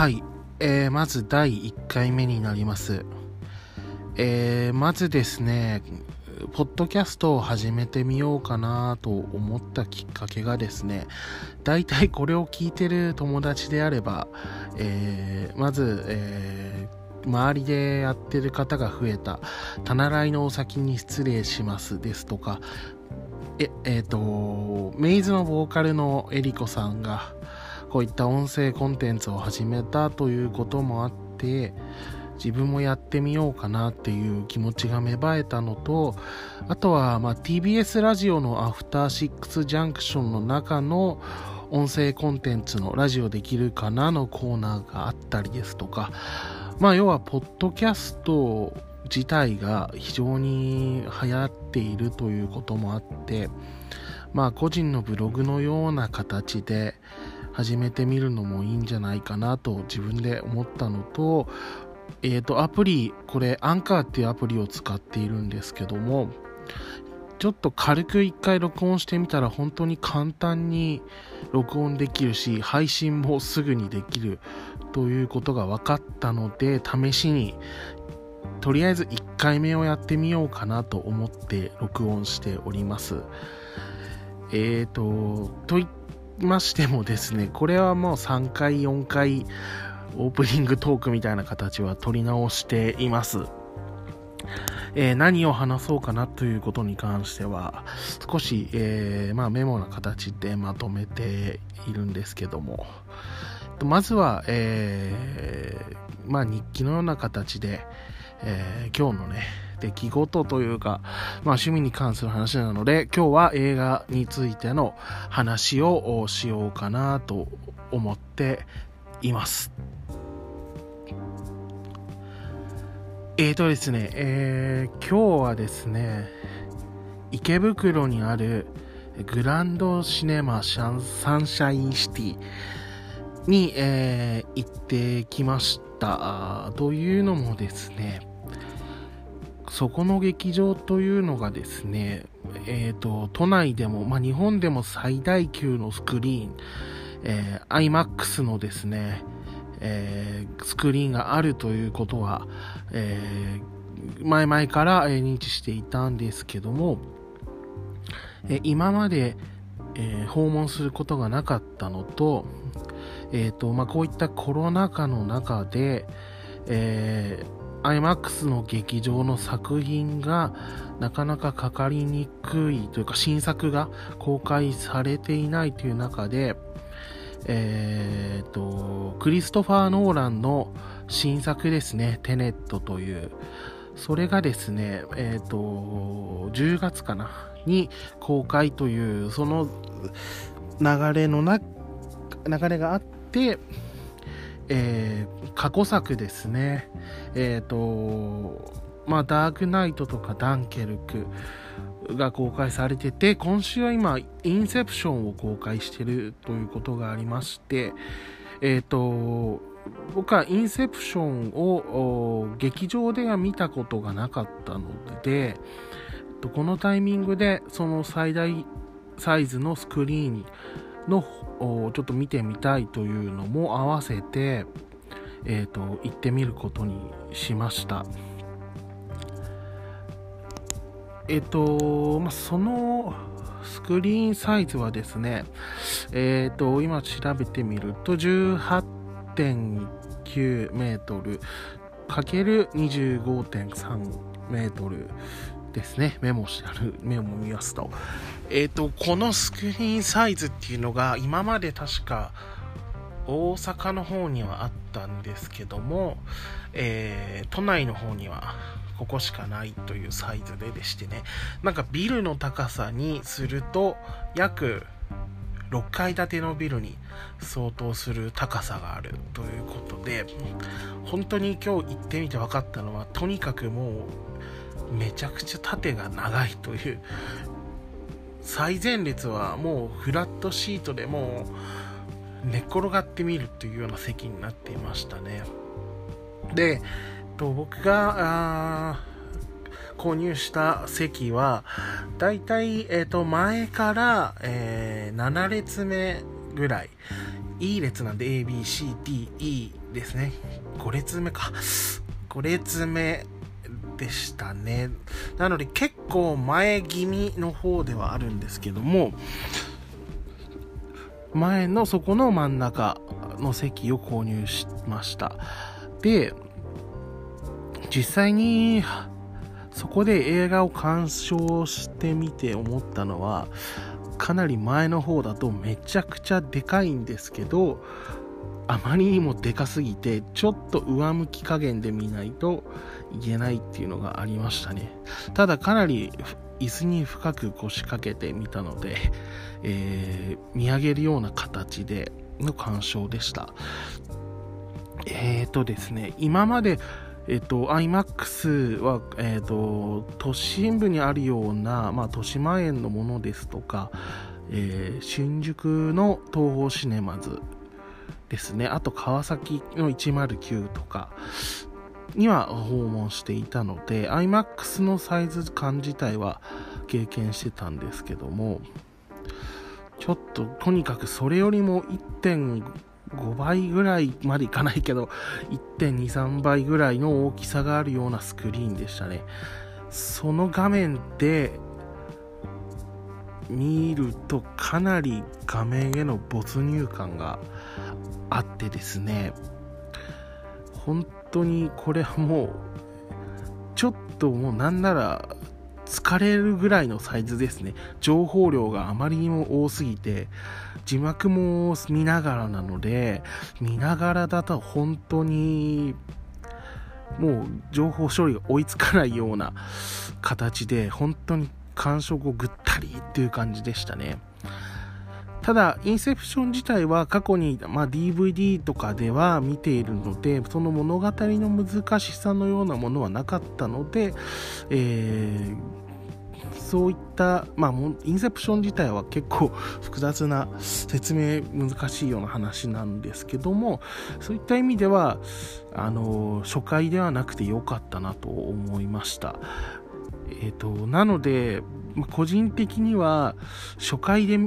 はい、えーまず第1回目になります。えーまずですね、ポッドキャストを始めてみようかなと思ったきっかけがですね、大体これを聞いてる友達であれば、えーまず、えー周りでやってる方が増えた、たならいのお先に失礼しますですとか、え、えっ、と、メイズのボーカルのエリコさんが、こういった音声コンテンツを始めたということもあって、自分もやってみようかなっていう気持ちが芽生えたのと、あとは、ま、TBS ラジオのアフターシックスジャンクションの中の音声コンテンツのラジオできるかなのコーナーがあったりですとか、まあ、要は、ポッドキャスト自体が非常に流行っているということもあって、まあ、個人のブログのような形で始めてみるのもいいんじゃないかなと自分で思ったのと、えっ、と、アプリ、これ、アンカーっていうアプリを使っているんですけども、ちょっと軽く一回録音してみたら本当に簡単に録音できるし、配信もすぐにできるということが分かったので、試しに、とりあえず1回目をやってみようかなと思って録音しております。えーと、と言いましてもですね、これはもう3回、4回、オープニングトークみたいな形は取り直しています。えー何を話そうかなということに関しては、少し、えーまあ、メモな形でまとめているんですけども、まずは、えーまあ、日記のような形で、え今日のね、出来事というか、まあ、趣味に関する話なので、今日は映画についての話をしようかなと思っています。えーとですね、えー今日はですね、池袋にあるグランドシネマシャンサンシャインシティに、えー行ってきました。というのもですね、そこの劇場というのがですね、えーと、都内でも、まあ、日本でも最大級のスクリーン、えー IMAX のですね、えースクリーンがあるということは、えー前々から、認知していたんですけども、えー今まで、え訪問することがなかったのと、えーとまあ、こういったコロナ禍の中で、えー IMAX の劇場の作品がなかなかかかりにくいというか新作が公開されていないという中で、えーと、クリストファー・ノーランの新作ですね、テネットという、それがですね、えっ、と、10月かな、に公開という、その流れのな、流れがあって、えー過去作ですね、えっ、と、まあ、ダークナイトとかダンケルクが公開されてて、今週は今、インセプションを公開してるということがありまして、えっ、と、僕はインセプションを劇場では見たことがなかったので、えっとこのタイミングでその最大サイズのスクリーンにのちょっと見てみたいというのも合わせて、えっ、と、行ってみることにしました。えっ、と、まあ、そのスクリーンサイズはですね、えっ、と、今調べてみると18.9メートルかける25.3メートルですね。メモしてある、メモ見ますと。えっ、と、このスクリーンサイズっていうのが今まで確か大阪の方にはあったんですけども、えー都内の方にはここしかないというサイズででしてね、なんかビルの高さにすると約6階建てのビルに相当する高さがあるということで、本当に今日行ってみて分かったのは、とにかくもうめちゃくちゃ縦が長いという、最前列はもうフラットシートでもう寝っ転がってみるというような席になっていましたね。で、と僕が購入した席は、だいたい、えっと前から、えー7列目ぐらい。いい列なんで A, B, C, D, E ですね。5列目か。5列目でしたね。なので結構前気味の方ではあるんですけども、前のそこの真ん中の席を購入しました。で、実際にそこで映画を鑑賞してみて思ったのは、かなり前の方だとめちゃくちゃでかいんですけど、あまりにもでかすぎて、ちょっと上向き加減で見ないといけないっていうのがありましたね。ただかなり椅子に深く腰掛けてみたので、えー、見上げるような形での鑑賞でした。えーとですね、今まで、えっ、と、IMAX は、えっ、と、都心部にあるような、まあ、豊島園のものですとか、えー、新宿の東宝シネマズですね、あと川崎の109とかには訪問していたので、IMAX のサイズ感自体は経験してたんですけども、ちょっととにかくそれよりも1.5倍ぐらいまでいかないけど、1.23倍ぐらいの大きさがあるようなスクリーンでしたね。その画面で見るとかなり画面への没入感があってですね、本当にこれはもう、ちょっともうなんなら疲れるぐらいのサイズですね。情報量があまりにも多すぎて、字幕も見ながらなので、見ながらだと本当に、もう情報処理が追いつかないような形で、本当に感触をぐったりっていう感じでしたね。ただ、インセプション自体は過去に、まあ、DVD とかでは見ているので、その物語の難しさのようなものはなかったので、えー、そういった、まあ、インセプション自体は結構複雑な説明難しいような話なんですけども、そういった意味では、あの、初回ではなくてよかったなと思いました。え、ー、と、なので、個人的には初回で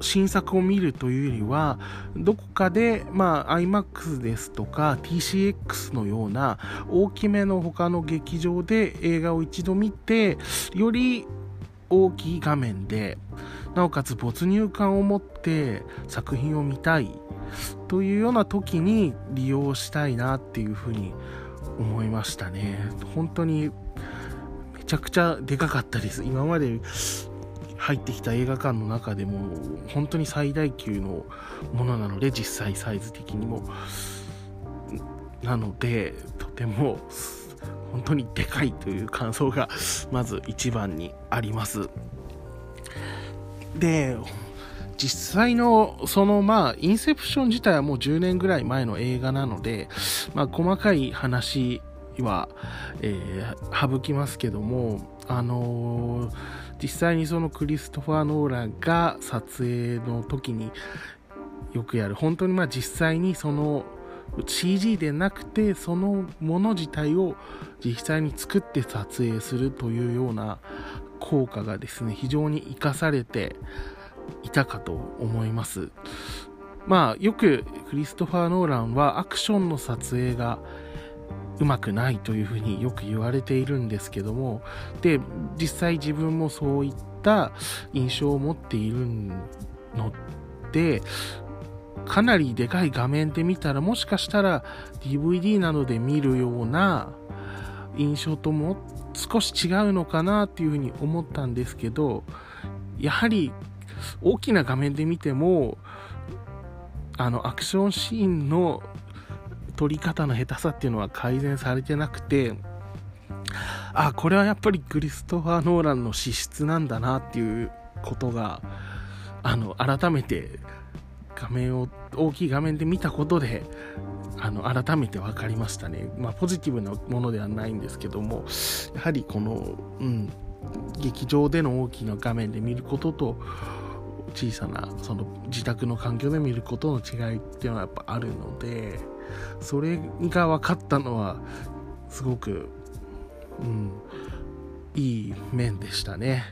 新作を見るというよりは、どこかで、まあ、IMAX ですとか TCX のような大きめの他の劇場で映画を一度見て、より大きい画面で、なおかつ没入感を持って作品を見たいというような時に利用したいなっていうふうに思いましたね。本当にめちゃくちゃでかかったです。今まで入ってきた映画館の中でも本当に最大級のものなので実際サイズ的にも。なのでとても本当にでかいという感想がまず一番にあります。で実際のそのまあインセプション自体はもう10年ぐらい前の映画なのでまあ細かい話は、えー、省きますけどもあのー実際にそのクリストファー・ノーランが撮影の時によくやる本当にまあ実際にその CG でなくてそのもの自体を実際に作って撮影するというような効果がですね非常に活かされていたかと思います。まあよくクリストファー・ノーランはアクションの撮影がうまくないというふうによく言われているんですけどもで実際自分もそういった印象を持っているのでかなりでかい画面で見たらもしかしたら DVD などで見るような印象とも少し違うのかなっていうふうに思ったんですけどやはり大きな画面で見てもあのアクションシーンの撮り方の下手さっていうのは改善されてなくて、あ、これはやっぱりクリストファー・ノーランの資質なんだなっていうことが、あの、改めて画面を、大きい画面で見たことで、あの、改めて分かりましたね。まあ、ポジティブなものではないんですけども、やはりこの、うん、劇場での大きな画面で見ることと、小さなその自宅の環境で見ることの違いっていうのはやっぱあるので、それが分かったのはすごく、うん、いい面でしたね。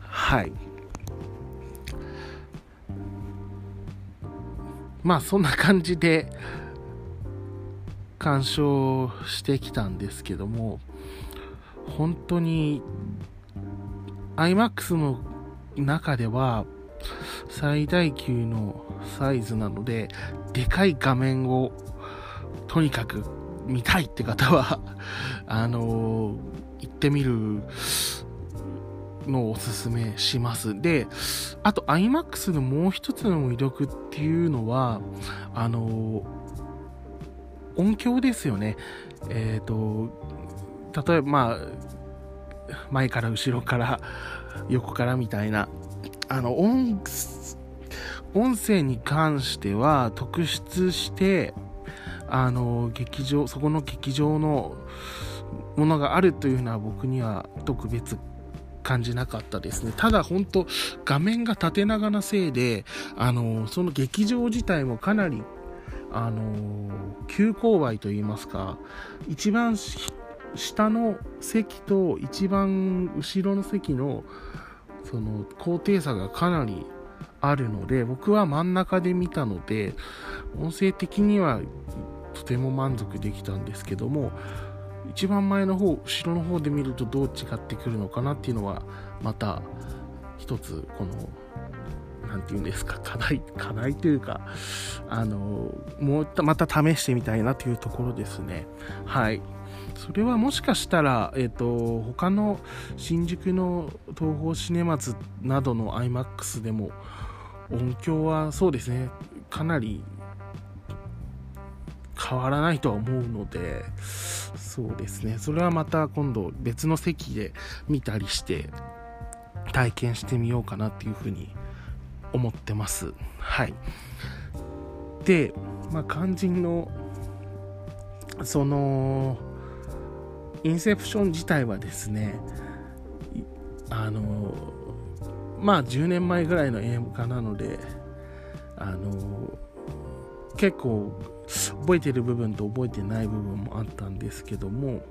はい。まあそんな感じで鑑賞してきたんですけども、本当に iMAX の中では最大級のサイズなので、でかい画面をとにかく見たいって方は あのー、行ってみるのをおすすめします。で、あと iMAX のもう一つの魅力っていうのは、あのー、音響ですよね。えっ、ー、と、例えばまあ、前から後ろから横からみたいな、あの、音、音声に関しては特筆して、あの、劇場、そこの劇場のものがあるというのは僕には特別感じなかったですね。ただ本当画面が縦長なせいで、あの、その劇場自体もかなり、あの、急勾配といいますか、一番下の席と一番後ろの席のその高低差がかなりあるので、僕は真ん中で見たので、音声的にはとても満足できたんですけども、一番前の方、後ろの方で見るとどう違ってくるのかなっていうのは、また一つ、この、何て言うんですか、課題、課題というか、あの、もうまた試してみたいなというところですね。はい。それはもしかしたら、えっ、ー、と、他の新宿の東宝シネマズなどの IMAX でも音響はそうですね、かなり変わらないとは思うので、そうですね、それはまた今度別の席で見たりして体験してみようかなっていうふうに思ってます。はい。で、まあ、肝心の、その、インセプション自体はですね、あの、まあ10年前ぐらいの映画なので、あの、結構覚えてる部分と覚えてない部分もあったんですけども、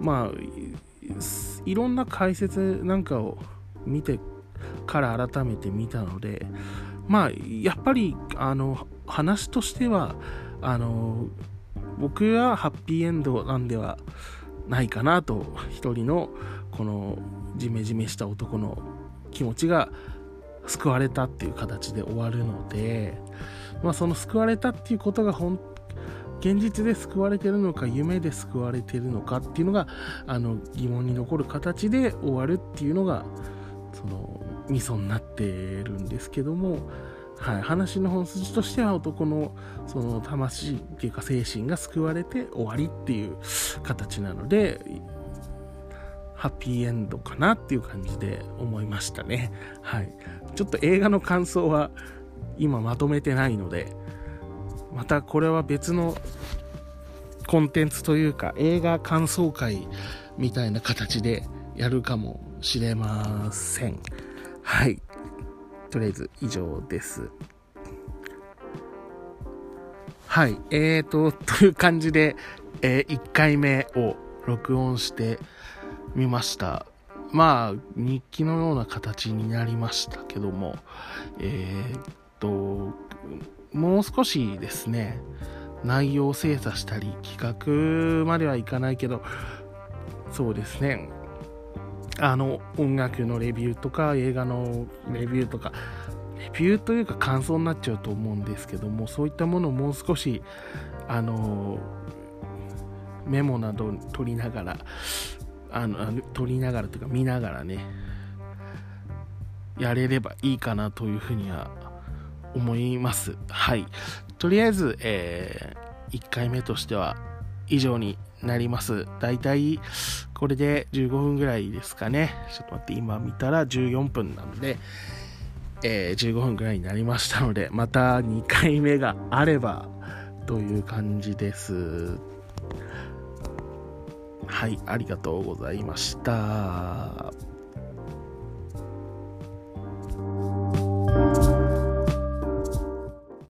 まあ、いろんな解説なんかを見てから改めて見たので、まあ、やっぱり、あの、話としては、あの、僕はハッピーエンドなんではないかなと一人のこのジメジメした男の気持ちが救われたっていう形で終わるので、まあ、その救われたっていうことが本現実で救われてるのか夢で救われてるのかっていうのがあの疑問に残る形で終わるっていうのがそのミソになってるんですけどもはい、話の本筋としては男のその魂っていうか精神が救われて終わりっていう形なのでハッピーエンドかなっていう感じで思いましたね。はい。ちょっと映画の感想は今まとめてないので、またこれは別のコンテンツというか映画感想会みたいな形でやるかもしれません。はい。とりあえず以上です。はい。えーと、という感じで、えー、1回目を録音してみました。まあ、日記のような形になりましたけども、えー、っと、もう少しですね、内容を精査したり、企画まではいかないけど、そうですね、あの、音楽のレビューとか、映画のレビューとか、レビューというか感想になっちゃうと思うんですけども、そういったものをもう少し、あの、メモなど取りながら、あの、取りながらというか見ながらね、やれればいいかなというふうには思います。はい。とりあえず、えー、1回目としては以上になります。だいたいこれで15分ぐらいですかね。ちょっと待って、今見たら14分なので、えー、15分ぐらいになりましたので、また2回目があればという感じです。はい、ありがとうございました。